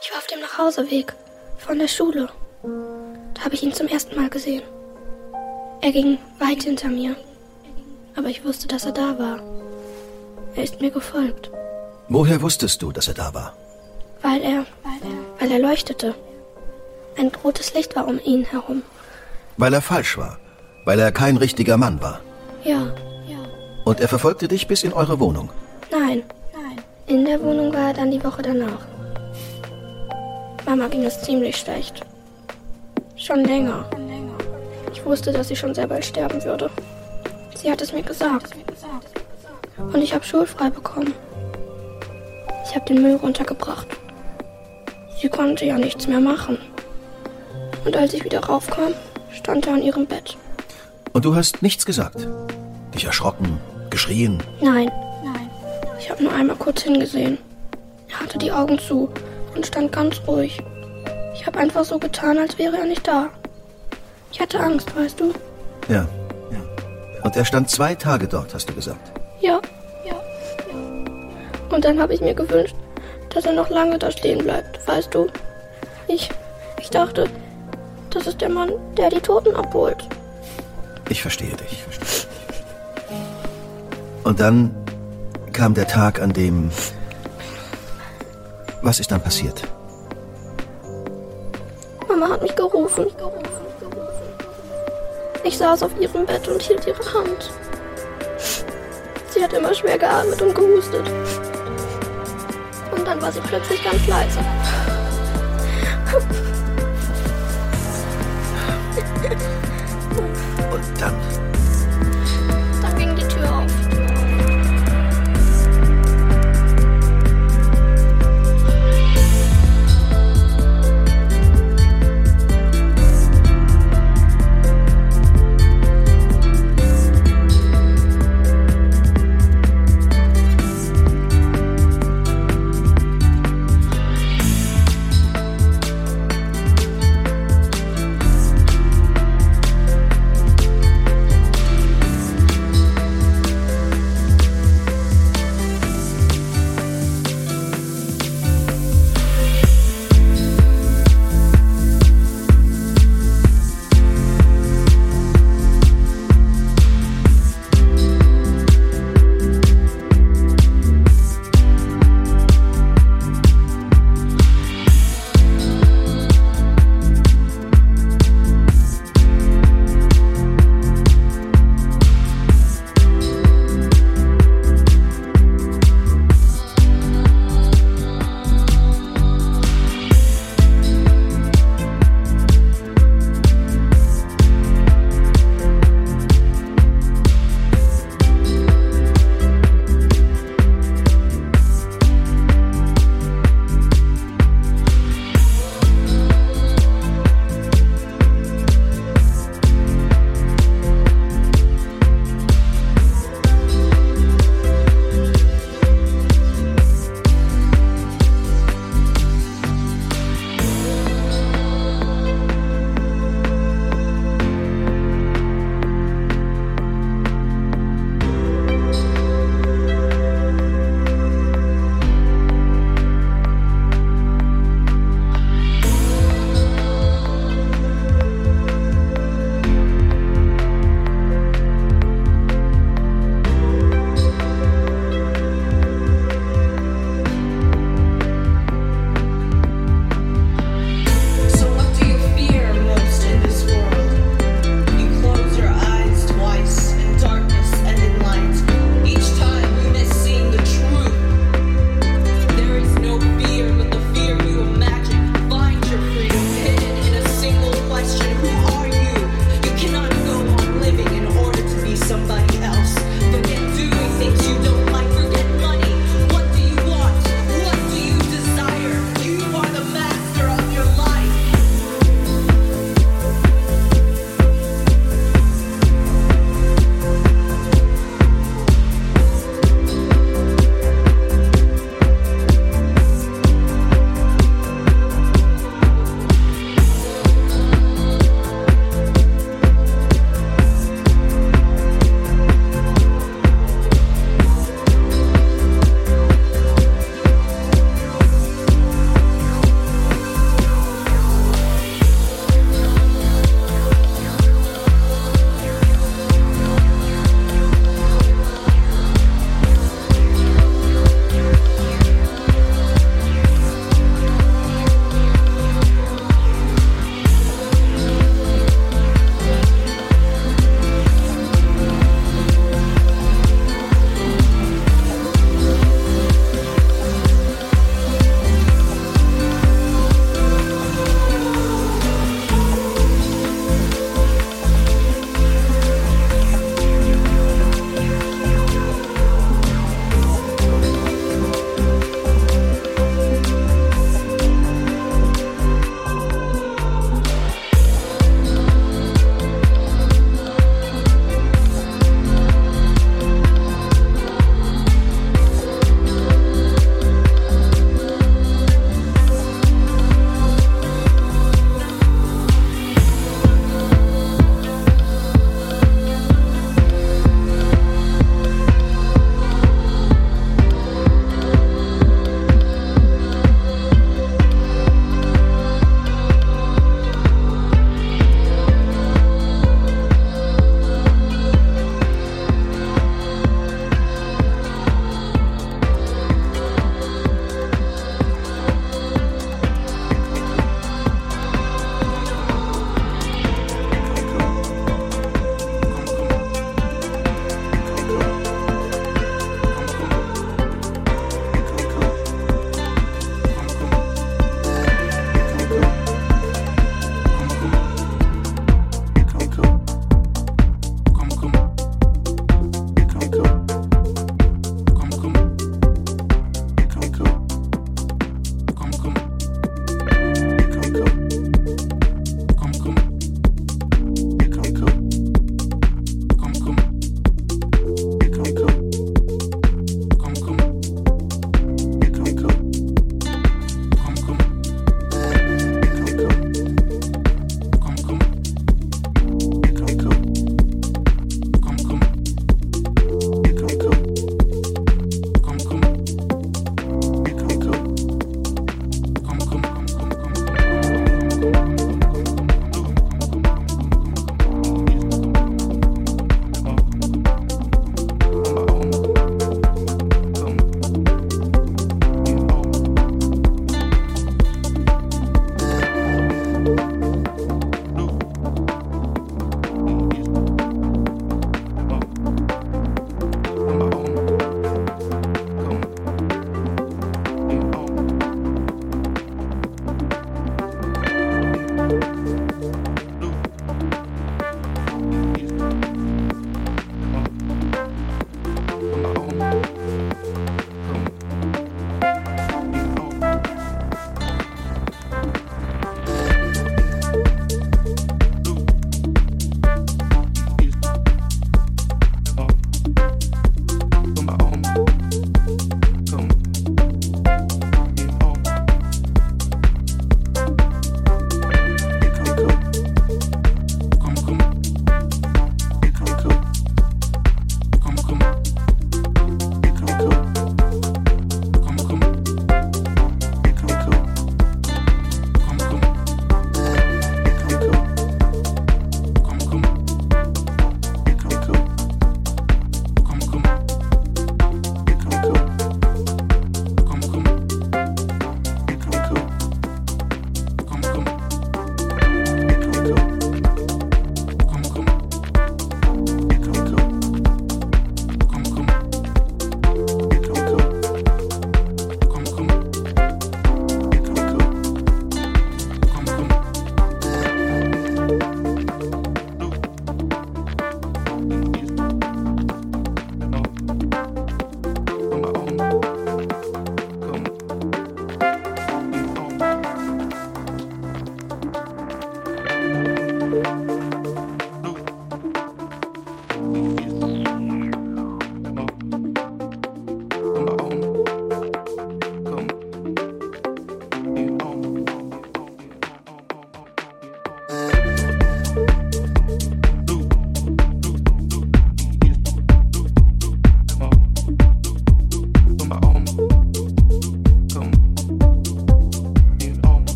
Ich war auf dem Nachhauseweg von der Schule. Da habe ich ihn zum ersten Mal gesehen. Er ging weit hinter mir. Aber ich wusste, dass er da war. Er ist mir gefolgt. Woher wusstest du, dass er da war? Weil er, weil er leuchtete. Ein rotes Licht war um ihn herum. Weil er falsch war. Weil er kein richtiger Mann war. Ja, ja. Und er verfolgte dich bis in eure Wohnung. Nein, nein. In der Wohnung war er dann die Woche danach. Mama ging es ziemlich schlecht. Schon länger. Ich wusste, dass sie schon sehr bald sterben würde. Sie hat es mir gesagt. Und ich habe schulfrei bekommen. Ich habe den Müll runtergebracht. Sie konnte ja nichts mehr machen. Und als ich wieder raufkam, stand er an ihrem Bett. Und du hast nichts gesagt? Dich erschrocken, geschrien? Nein, nein. Ich habe nur einmal kurz hingesehen. Er hatte die Augen zu und stand ganz ruhig. Ich habe einfach so getan, als wäre er nicht da. Ich hatte Angst, weißt du? Ja, ja. Und er stand zwei Tage dort, hast du gesagt? Ja, ja, ja. Und dann habe ich mir gewünscht, dass er noch lange da stehen bleibt, weißt du? Ich, ich dachte, das ist der Mann, der die Toten abholt. Ich verstehe dich. Und dann kam der Tag, an dem... Was ist dann passiert? Mama hat mich gerufen. Ich saß auf ihrem Bett und hielt ihre Hand. Sie hat immer schwer geatmet und gehustet. Und dann war sie plötzlich ganz leise.